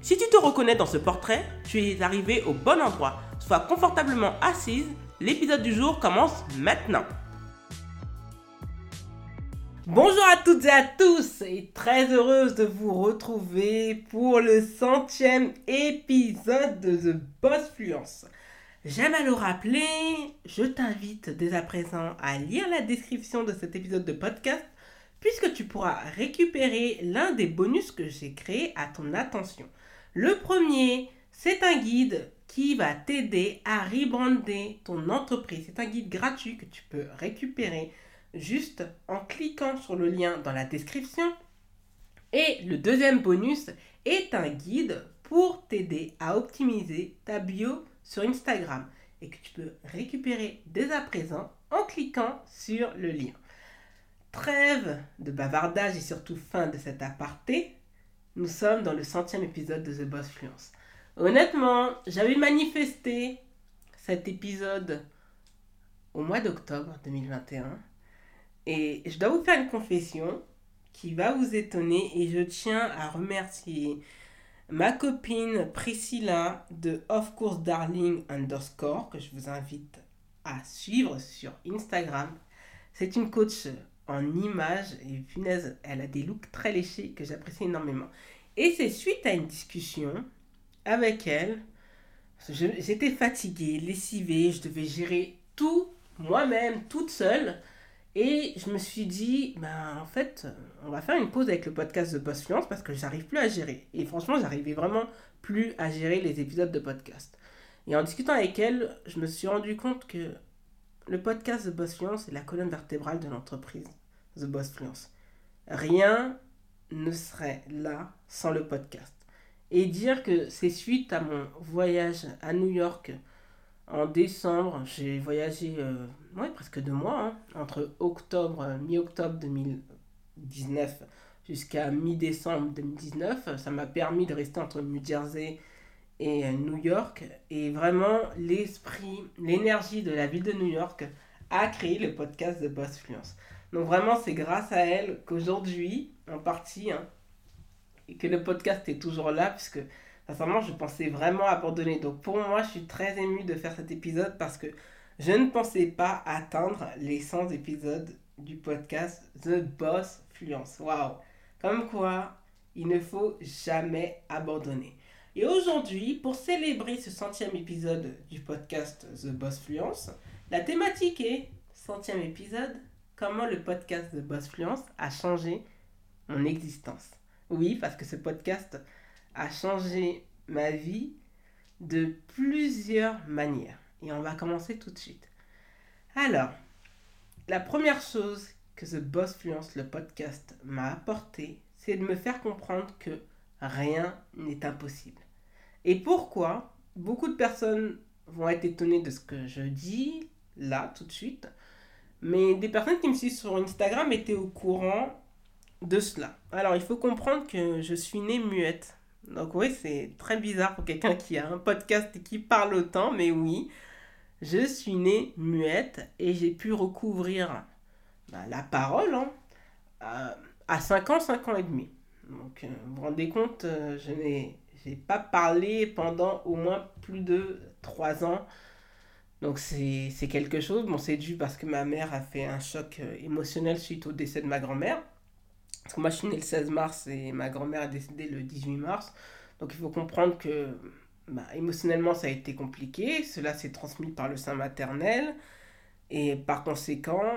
Si tu te reconnais dans ce portrait, tu es arrivé au bon endroit. Sois confortablement assise, l'épisode du jour commence maintenant. Bonjour à toutes et à tous et très heureuse de vous retrouver pour le centième épisode de The Boss Fluence. J'aime à le rappeler, je t'invite dès à présent à lire la description de cet épisode de podcast puisque tu pourras récupérer l'un des bonus que j'ai créé à ton attention. Le premier, c'est un guide qui va t'aider à rebrander ton entreprise. C'est un guide gratuit que tu peux récupérer juste en cliquant sur le lien dans la description. Et le deuxième bonus est un guide pour t'aider à optimiser ta bio sur Instagram et que tu peux récupérer dès à présent en cliquant sur le lien. Trêve de bavardage et surtout fin de cet aparté, nous sommes dans le centième épisode de The Boss Fluence. Honnêtement, j'avais manifesté cet épisode au mois d'octobre 2021 et je dois vous faire une confession qui va vous étonner et je tiens à remercier ma copine Priscilla de Of Course Darling underscore que je vous invite à suivre sur Instagram. C'est une coach en images et punaise, elle a des looks très léchés que j'apprécie énormément. Et c'est suite à une discussion avec elle, j'étais fatiguée, lessivée, je devais gérer tout moi-même, toute seule. Et je me suis dit, ben, en fait, on va faire une pause avec le podcast de Boss Fluence parce que j'arrive plus à gérer. Et franchement, j'arrivais vraiment plus à gérer les épisodes de podcast. Et en discutant avec elle, je me suis rendu compte que le podcast de Boss Fluence est la colonne vertébrale de l'entreprise The Boss Fluence. Rien ne serait là sans le podcast. Et dire que c'est suite à mon voyage à New York en décembre, j'ai voyagé euh, presque deux mois, hein, entre octobre, euh, mi-octobre 2019 jusqu'à mi-décembre 2019. Ça m'a permis de rester entre New Jersey et euh, New York. Et vraiment, l'esprit, l'énergie de la ville de New York a créé le podcast de Boss Fluence. Donc vraiment, c'est grâce à elle qu'aujourd'hui, en partie, hein, et que le podcast est toujours là, puisque sincèrement, je pensais vraiment abandonner. Donc pour moi, je suis très émue de faire cet épisode parce que je ne pensais pas atteindre les 100 épisodes du podcast The Boss Fluence. Waouh Comme quoi, il ne faut jamais abandonner. Et aujourd'hui, pour célébrer ce centième épisode du podcast The Boss Fluence, la thématique est centième épisode comment le podcast de Boss Fluence a changé mon existence? Oui, parce que ce podcast a changé ma vie de plusieurs manières. Et on va commencer tout de suite. Alors, la première chose que The Boss Fluence, le podcast, m'a apporté, c'est de me faire comprendre que rien n'est impossible. Et pourquoi? Beaucoup de personnes vont être étonnées de ce que je dis là tout de suite. Mais des personnes qui me suivent sur Instagram étaient au courant de cela. Alors, il faut comprendre que je suis née muette. Donc oui, c'est très bizarre pour quelqu'un qui a un podcast et qui parle autant, mais oui, je suis née muette et j'ai pu recouvrir bah, la parole hein, à, 5 ans, 5 ans et demi. Donc euh, vous vous rendez compte, euh, je n'ai pas parlé pendant au moins plus de 3 ans donc c'est quelque chose. Bon, c'est dû parce que ma mère a fait un choc euh, émotionnel suite au décès de ma grand-mère. Parce que moi je suis née le 16 mars et ma grand-mère est décédée le 18 mars. Donc il faut comprendre que bah, émotionnellement ça a été compliqué. Cela s'est transmis par le sein maternel. Et par conséquent,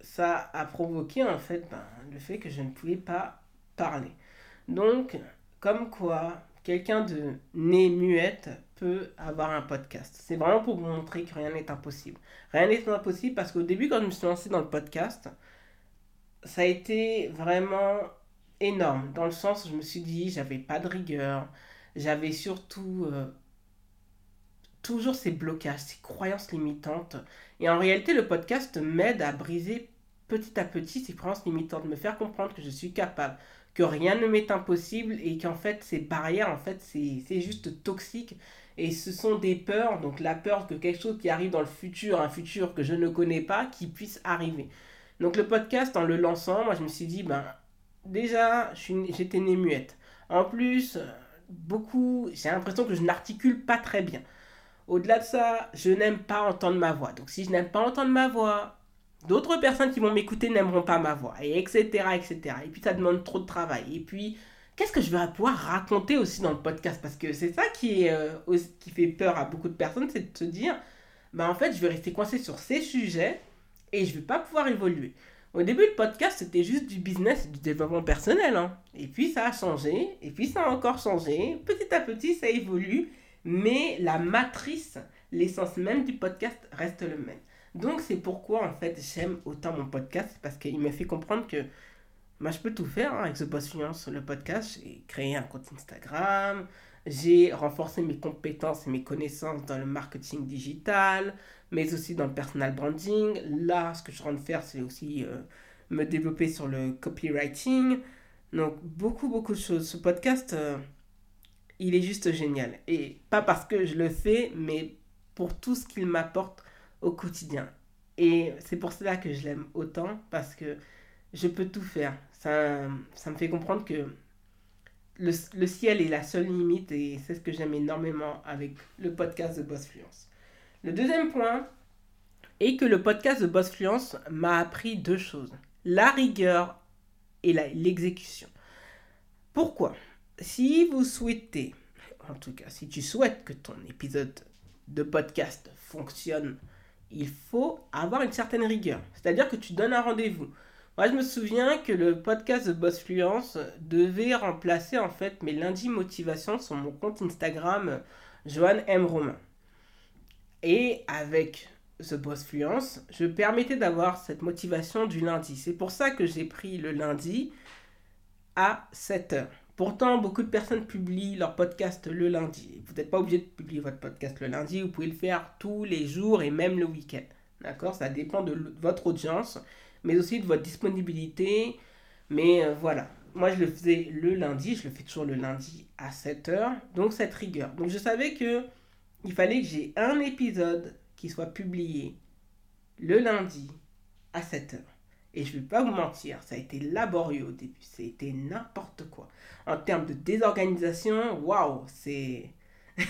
ça a provoqué en fait bah, le fait que je ne pouvais pas parler. Donc, comme quoi, quelqu'un de né muette peut avoir un podcast. C'est vraiment pour vous montrer que rien n'est impossible. Rien n'est impossible parce qu'au début, quand je me suis lancé dans le podcast, ça a été vraiment énorme. Dans le sens où je me suis dit, j'avais pas de rigueur, j'avais surtout euh, toujours ces blocages, ces croyances limitantes. Et en réalité, le podcast m'aide à briser petit à petit ces croyances limitantes, me faire comprendre que je suis capable, que rien ne m'est impossible et qu'en fait, ces barrières, en fait, c'est juste toxique. Et ce sont des peurs, donc la peur que quelque chose qui arrive dans le futur, un futur que je ne connais pas, qui puisse arriver. Donc le podcast, en le lançant, moi je me suis dit, ben déjà, j'étais née muette. En plus, beaucoup, j'ai l'impression que je n'articule pas très bien. Au-delà de ça, je n'aime pas entendre ma voix. Donc si je n'aime pas entendre ma voix, d'autres personnes qui vont m'écouter n'aimeront pas ma voix, et etc., etc. Et puis ça demande trop de travail. Et puis, qu'est-ce que je vais pouvoir raconter aussi dans le podcast? Parce que c'est ça qui, euh, fait peur à beaucoup de personnes, c'est de se dire, bah en fait, je vais rester coincé sur ces sujets et je ne vais pas pouvoir évoluer. Au début, le podcast, c'était juste du business du développement personnel. Hein. Et puis, ça a changé. Et puis, ça a encore changé. Petit à petit, ça évolue. Mais la matrice, l'essence même du podcast reste le même. Donc, c'est pourquoi, en fait, j'aime autant mon podcast. Parce qu'il me fait comprendre que moi, je peux tout faire hein, avec The Boss Fluence, le podcast. J'ai créé un compte Instagram. J'ai renforcé mes compétences et mes connaissances dans le marketing digital mais aussi dans le personal branding. Là, ce que je suis en train de faire, c'est aussi euh, me développer sur le copywriting. Donc, beaucoup, beaucoup de choses. Ce podcast, euh, il est juste génial. Et pas parce que je le fais, mais pour tout ce qu'il m'apporte au quotidien. Et c'est pour cela que je l'aime autant, parce que je peux tout faire. Ça, ça me fait comprendre que le, le ciel est la seule limite, et c'est ce que j'aime énormément avec le podcast de Boss Fluence. Le deuxième point est que le podcast de Boss Fluence m'a appris deux choses. La rigueur et l'exécution. Pourquoi? Si vous souhaitez, en tout cas si tu souhaites que ton épisode de podcast fonctionne, il faut avoir une certaine rigueur. C'est-à-dire que tu donnes un rendez-vous. Moi, je me souviens que le podcast de Boss Fluence devait remplacer en fait mes lundis motivations sur mon compte Instagram Joanne M. Romain. Et avec The Boss Fluence, je permettais d'avoir cette motivation du lundi. C'est pour ça que j'ai pris le lundi à 7 h Pourtant, beaucoup de personnes publient leur podcast le lundi. Vous n'êtes pas obligé de publier votre podcast le lundi, vous pouvez le faire tous les jours et même le week-end. D'accord? Ça dépend de votre audience, mais aussi de votre disponibilité. Mais euh, voilà, moi je le faisais le lundi, je le fais toujours le lundi à 7 h donc cette rigueur. Donc je savais que il fallait que j'ai un épisode qui soit publié le lundi à 7h. Et je ne vais pas vous mentir, ça a été laborieux au début. C'était n'importe quoi. En termes de désorganisation, waouh, c'est...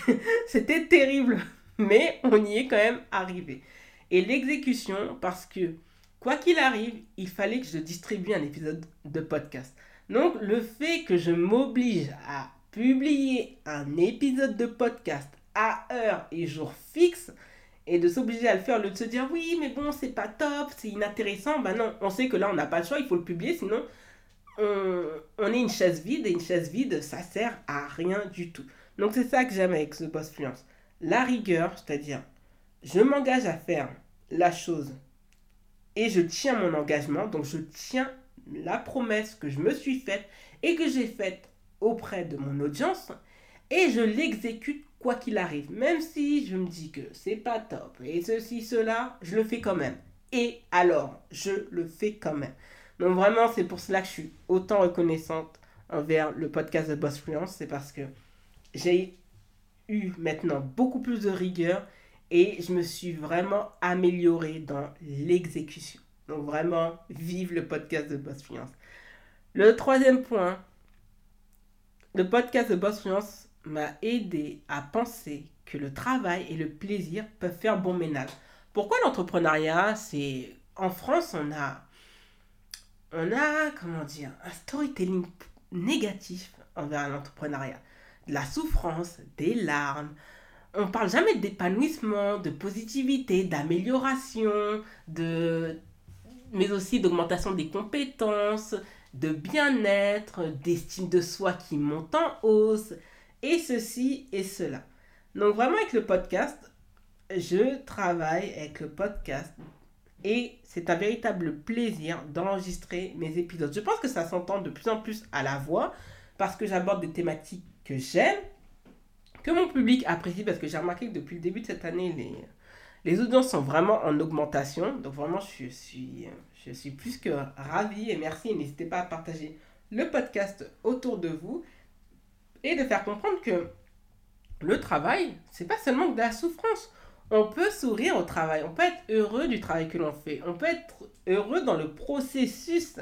C'était terrible. Mais on y est quand même arrivé. Et l'exécution, parce que quoi qu'il arrive, il fallait que je distribue un épisode de podcast. Donc le fait que je m'oblige à publier un épisode de podcast à heure et jour fixe et de s'obliger à le faire, au de se dire oui, mais bon, c'est pas top, c'est inintéressant. Ben non, on sait que là, on n'a pas le choix, il faut le publier, sinon on, on, est une chaise vide et une chaise vide, ça sert à rien du tout. Donc c'est ça que j'aime avec ce Boss Fluence. La rigueur, c'est-à-dire je m'engage à faire la chose et je tiens mon engagement, donc je tiens la promesse que je me suis faite et que j'ai faite auprès de mon audience et je l'exécute quoi qu'il arrive. Même si je me dis que c'est pas top et ceci, cela, je le fais quand même. Et alors, je le fais quand même. Donc vraiment, c'est pour cela que je suis autant reconnaissante envers le podcast de Boss Fluence. C'est parce que j'ai eu maintenant beaucoup plus de rigueur et je me suis vraiment améliorée dans l'exécution. Donc vraiment, vive le podcast de Boss Fluence. Le troisième point, le podcast de Boss Fluence m'a aidé à penser que le travail et le plaisir peuvent faire bon ménage. Pourquoi l'entrepreneuriat C'est en France, on a on a comment dire un storytelling négatif envers l'entrepreneuriat, de la souffrance, des larmes. On parle jamais d'épanouissement, de positivité, d'amélioration, de mais aussi d'augmentation des compétences, de bien-être, d'estime de soi qui monte en hausse et ceci et cela. Donc vraiment avec le podcast, je travaille avec le podcast et c'est un véritable plaisir d'enregistrer mes épisodes. Je pense que ça s'entend de plus en plus à la voix parce que j'aborde des thématiques que j'aime que mon public apprécie parce que j'ai remarqué que depuis le début de cette année, les, les audiences sont vraiment en augmentation. Donc vraiment, je suis, je suis plus que ravi et merci. N'hésitez pas à partager le podcast autour de vous et de faire comprendre que le travail, c'est pas seulement de la souffrance. On peut sourire au travail, on peut être heureux du travail que l'on fait, on peut être heureux dans le processus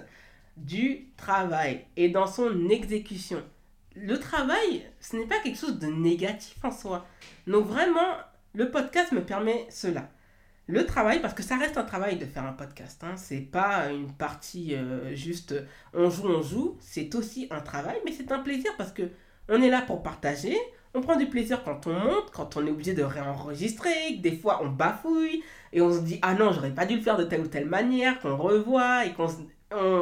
du travail et dans son exécution. Le travail, ce n'est pas quelque chose de négatif en soi. Donc vraiment, le podcast me permet cela. Le travail, parce que ça reste un travail de faire un podcast, hein, c'est pas une partie euh, juste on joue, on joue, c'est aussi un travail, mais c'est un plaisir parce que on est là pour partager, on prend du plaisir quand on monte, quand on est obligé de réenregistrer, que des fois on bafouille et on se dit ah non, j'aurais pas dû le faire de telle ou telle manière, qu'on revoit et qu'on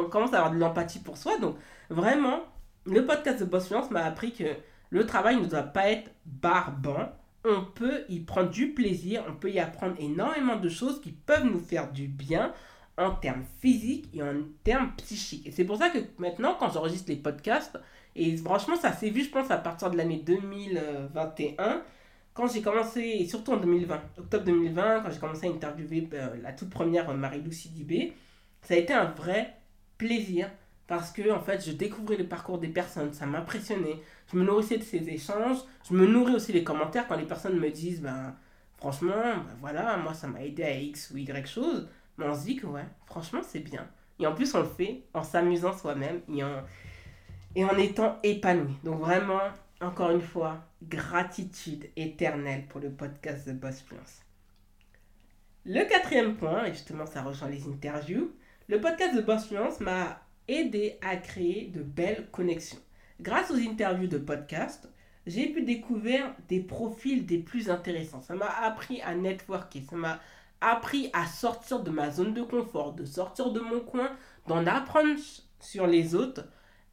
commence à avoir de l'empathie pour soi. Donc vraiment, le podcast de Boss Fluence m'a appris que le travail ne doit pas être barbant. On peut y prendre du plaisir, on peut y apprendre énormément de choses qui peuvent nous faire du bien en termes physiques et en termes psychiques. Et c'est pour ça que maintenant, quand j'enregistre les podcasts, et franchement, ça s'est vu, je pense, à partir de l'année 2021, quand j'ai commencé, et surtout en 2020, octobre 2020, quand j'ai commencé à interviewer euh, la toute première Marie-Lou Sidibé, ça a été un vrai plaisir parce que en fait je découvrais le parcours des personnes, ça m'impressionnait. Je me nourrissais de ces échanges, je me nourris aussi des commentaires quand les personnes me disent ben franchement, ben, voilà, moi ça m'a aidé à X ou Y chose. Mais on se dit que ouais, franchement c'est bien. Et en plus on le fait en s'amusant soi-même et en, étant épanoui. Donc vraiment, encore une fois, gratitude éternelle pour le podcast de Boss Fluence. Le quatrième point, et justement ça rejoint les interviews, le podcast de Boss Fluence m'a aidé à créer de belles connexions. Grâce aux interviews de podcast, j'ai pu découvrir des profils des plus intéressants. Ça m'a appris à networker, ça m'a appris à sortir de ma zone de confort, de sortir de mon coin, d'en apprendre sur les autres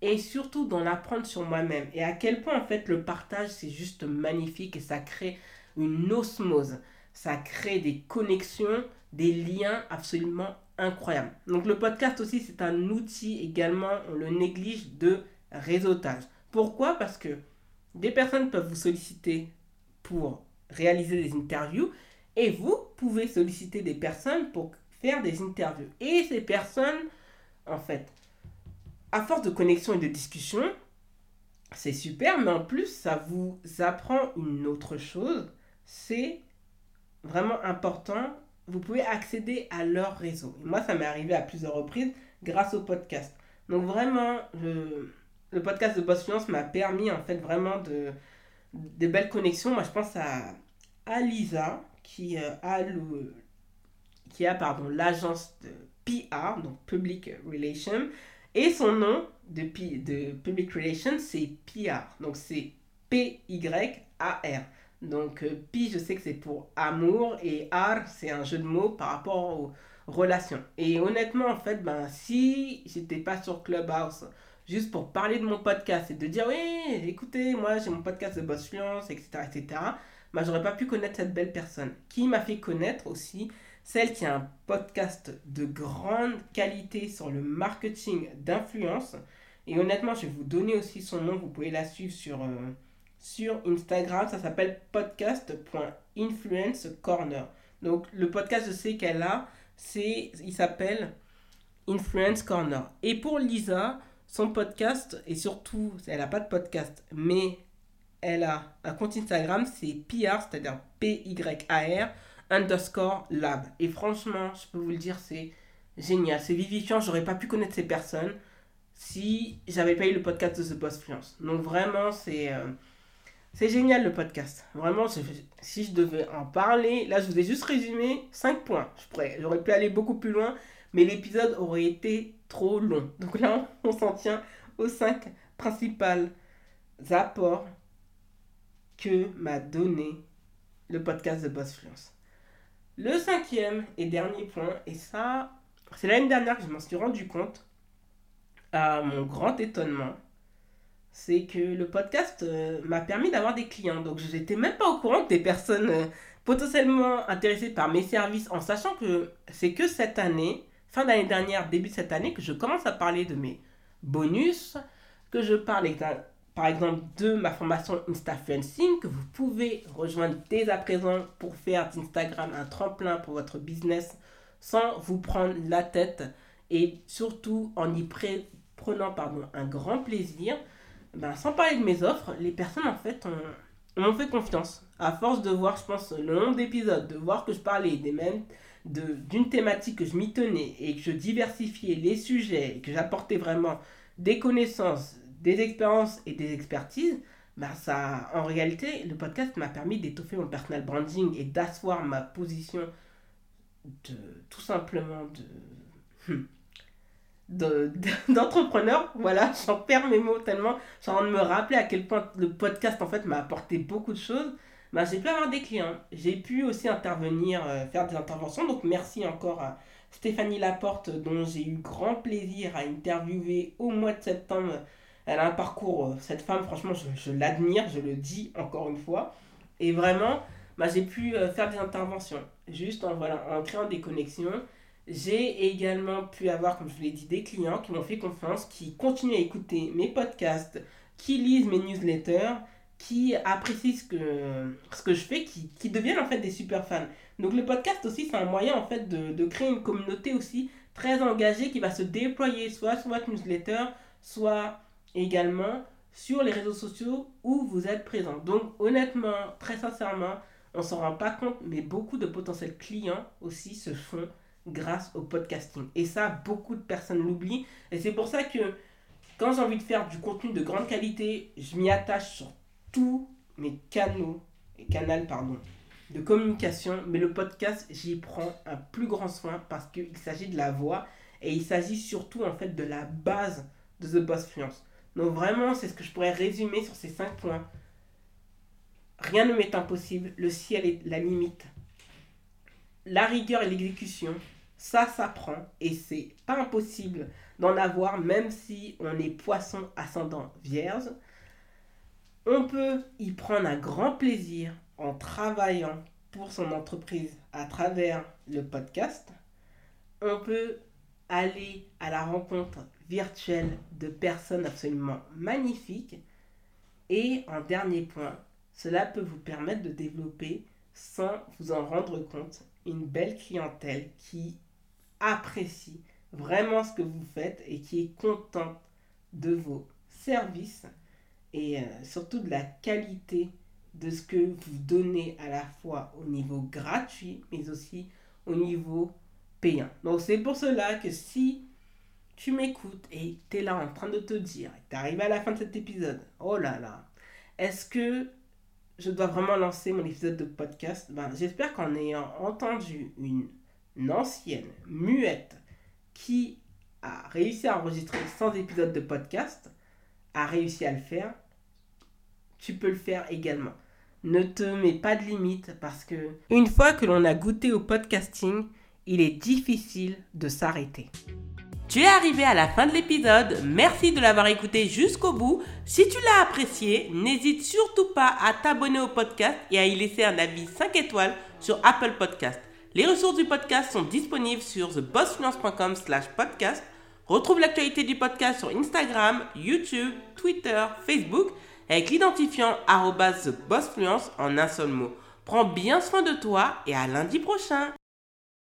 et surtout d'en apprendre sur moi-même. Et à quel point en fait le partage c'est juste magnifique et ça crée une osmose, ça crée des connexions, des liens absolument incroyable. Donc le podcast aussi, c'est un outil également, on le néglige, de réseautage. Pourquoi? Parce que des personnes peuvent vous solliciter pour réaliser des interviews et vous pouvez solliciter des personnes pour faire des interviews. Et ces personnes, en fait, à force de connexion et de discussion, c'est super, mais en plus, ça vous apprend une autre chose. C'est vraiment important vous pouvez accéder à leur réseau. moi, ça m'est arrivé à plusieurs reprises grâce au podcast. Donc vraiment, le, le podcast de Boss Finance m'a permis en fait vraiment de, de belles connexions. Moi, je pense à, à Lisa qui euh, a le, qui a pardon l'agence de PR, donc Public Relations, et son nom de, de Public Relations, c'est PR. Donc c'est P-Y-A-R. Donc, euh, pi, je sais que c'est pour amour et art, c'est un jeu de mots par rapport aux relations. Et honnêtement, en fait, ben, si j'étais pas sur Clubhouse juste pour parler de mon podcast et de dire oui, écoutez, moi j'ai mon podcast de Boss Fluence, etc., etc., ben, j'aurais pas pu connaître cette belle personne. Qui m'a fait connaître aussi celle qui a un podcast de grande qualité sur le marketing d'influence. Et honnêtement, je vais vous donner aussi son nom, vous pouvez la suivre sur. Euh, sur Instagram. Ça s'appelle podcast.influencecorner. Donc le podcast, je sais qu'elle a, c'est, il s'appelle Influence Corner. Et pour Lisa, son podcast, et surtout, elle n'a pas de podcast, mais elle a un compte Instagram, c'est PR, c'est-à-dire P-Y-A-R, underscore lab. Et franchement, je peux vous le dire, c'est génial, c'est vivifiant. J'aurais pas pu connaître ces personnes si j'avais pas eu le podcast de The Boss Fluence. Donc vraiment, c'est... Euh, génial le podcast. Vraiment, si je devais en parler, là je vous ai juste résumé 5 points. J'aurais pu aller beaucoup plus loin, mais l'épisode aurait été trop long. Donc là, on s'en tient aux 5 principaux apports que m'a donné le podcast de Boss Fluence. Le cinquième et dernier point, et ça, c'est l'année dernière que je m'en suis rendu compte, à mon grand étonnement, c'est que le podcast euh, m'a permis d'avoir des clients. Donc, je n'étais même pas au courant que des personnes euh, potentiellement intéressées par mes services, en sachant que c'est que cette année, fin d'année dernière, début de cette année, que je commence à parler de mes bonus, que je parle par exemple de ma formation Instafluencing que vous pouvez rejoindre dès à présent pour faire d'Instagram un tremplin pour votre business sans vous prendre la tête et surtout en y prenant pardon, un grand plaisir. Ben, sans parler de mes offres, les personnes en fait m'ont fait confiance. À force de voir, je pense, le nombre d'épisodes, de voir que je parlais des mêmes d'une thématique que je m'y tenais et que je diversifiais les sujets et que j'apportais vraiment des connaissances, des expériences et des expertises, bah ça, en réalité, le podcast m'a permis d'étoffer mon personal branding et d'asseoir ma position de tout simplement de hmm, d'entrepreneur. voilà, j'en perds mes mots tellement. Je de me rappeler à quel point le podcast en fait m'a apporté beaucoup de choses. Bah, j'ai pu avoir des clients, j'ai pu aussi intervenir, euh, faire des interventions. Donc merci encore à Stéphanie Laporte, dont j'ai eu grand plaisir à interviewer au mois de septembre. Elle a un parcours, euh, cette femme, franchement, je, l'admire, je le dis encore une fois. Et vraiment, bah, j'ai pu euh, faire des interventions, juste en, voilà, en créant des connexions. J'ai également pu avoir, comme je vous l'ai dit, des clients qui m'ont fait confiance, qui continuent à écouter mes podcasts, qui lisent mes newsletters qui apprécient ce que, ce que je fais, qui, qui deviennent en fait des super fans. Donc le podcast aussi, c'est un moyen en fait de, de, créer une communauté aussi très engagée qui va se déployer soit sur votre newsletter, soit également sur les réseaux sociaux où vous êtes présent. Donc honnêtement, très sincèrement, on s'en rend pas compte, mais beaucoup de potentiels clients aussi se font grâce au podcasting. Et ça, beaucoup de personnes l'oublient. Et c'est pour ça que quand j'ai envie de faire du contenu de grande qualité, je m'y attache sur tous mes canaux, et pardon, de communication, mais le podcast, j'y prends un plus grand soin parce qu'il s'agit de la voix et il s'agit surtout en fait de la base de The Boss Fluence. Donc vraiment, c'est ce que je pourrais résumer sur ces cinq points. Rien ne m'est impossible, le ciel est la limite. La rigueur et l'exécution, ça s'apprend et c'est pas impossible d'en avoir même si on est poisson ascendant vierge. On peut y prendre un grand plaisir en travaillant pour son entreprise à travers le podcast. On peut aller à la rencontre virtuelle de personnes absolument magnifiques. Et en dernier point, cela peut vous permettre de développer sans vous en rendre compte une belle clientèle qui apprécie vraiment ce que vous faites et qui est contente de vos services et euh, surtout de la qualité de ce que vous donnez à la fois au niveau gratuit, mais aussi au niveau payant. Donc c'est pour cela que si tu m'écoutes et tu es là en train de te dire, tu arrivé à la fin de cet épisode, oh là là, est-ce que je dois vraiment lancer mon épisode de podcast? Ben, J'espère qu'en ayant entendu une, une ancienne muette qui a réussi à enregistrer 100 épisodes de podcast, a réussi à le faire, tu peux le faire également. Ne te mets pas de limite parce que une fois que l'on a goûté au podcasting, il est difficile de s'arrêter. Tu es arrivé à la fin de l'épisode, merci de l'avoir écouté jusqu'au bout. Si tu l'as apprécié, n'hésite surtout pas à t'abonner au podcast et à y laisser un avis 5 étoiles sur Apple Podcast. Les ressources du podcast sont disponibles sur thebossfluence.com slash podcast. Retrouve l'actualité du podcast sur Instagram, YouTube, Twitter, Facebook avec l'identifiant bossfluence en un seul mot. Prends bien soin de toi et à lundi prochain